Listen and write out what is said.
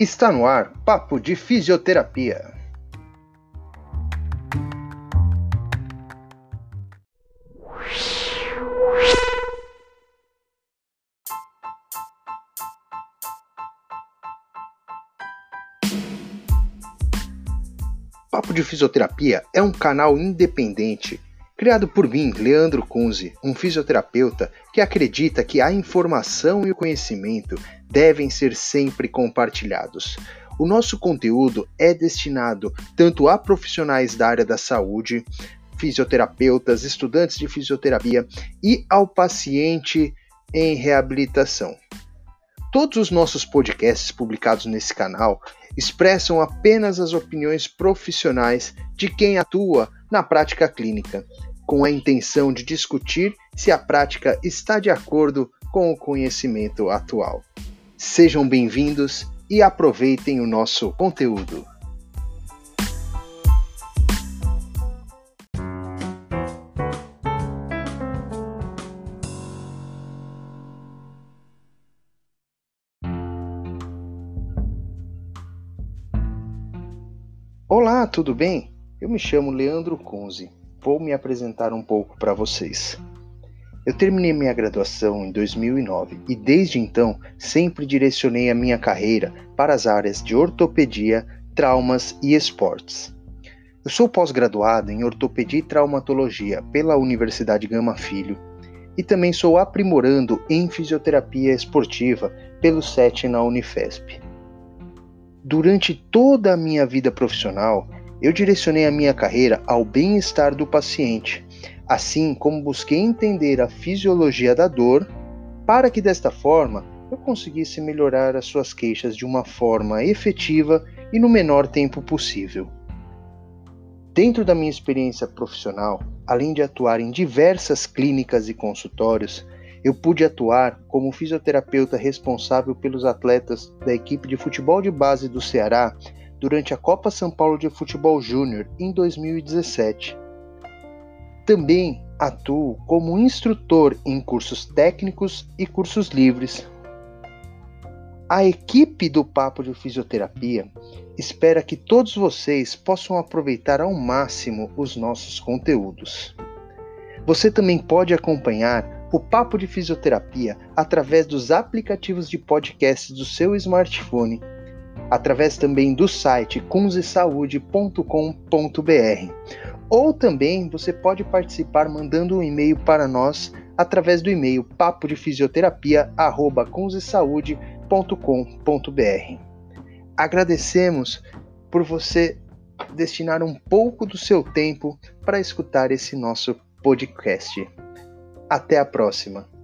Está no ar Papo de Fisioterapia. Papo de Fisioterapia é um canal independente criado por mim, Leandro Kunze, um fisioterapeuta que acredita que a informação e o conhecimento devem ser sempre compartilhados. O nosso conteúdo é destinado tanto a profissionais da área da saúde, fisioterapeutas, estudantes de fisioterapia e ao paciente em reabilitação. Todos os nossos podcasts publicados nesse canal expressam apenas as opiniões profissionais de quem atua na prática clínica, com a intenção de discutir se a prática está de acordo com o conhecimento atual. Sejam bem-vindos e aproveitem o nosso conteúdo. Olá, tudo bem? Eu me chamo Leandro Kunze. Vou me apresentar um pouco para vocês. Eu terminei minha graduação em 2009 e desde então sempre direcionei a minha carreira para as áreas de ortopedia, traumas e esportes. Eu sou pós-graduado em ortopedia e traumatologia pela Universidade Gama Filho e também sou aprimorando em fisioterapia esportiva pelo SET na Unifesp. Durante toda a minha vida profissional, eu direcionei a minha carreira ao bem-estar do paciente, assim como busquei entender a fisiologia da dor, para que desta forma eu conseguisse melhorar as suas queixas de uma forma efetiva e no menor tempo possível. Dentro da minha experiência profissional, além de atuar em diversas clínicas e consultórios, eu pude atuar como fisioterapeuta responsável pelos atletas da equipe de futebol de base do Ceará durante a Copa São Paulo de Futebol Júnior em 2017. Também atuo como instrutor em cursos técnicos e cursos livres. A equipe do Papo de Fisioterapia espera que todos vocês possam aproveitar ao máximo os nossos conteúdos. Você também pode acompanhar o Papo de Fisioterapia através dos aplicativos de podcast do seu smartphone, através também do site kunzesaude.com.br. Ou também você pode participar mandando um e-mail para nós através do e-mail papodefisioterapia@kunzesaude.com.br. Agradecemos por você destinar um pouco do seu tempo para escutar esse nosso podcast. Até a próxima!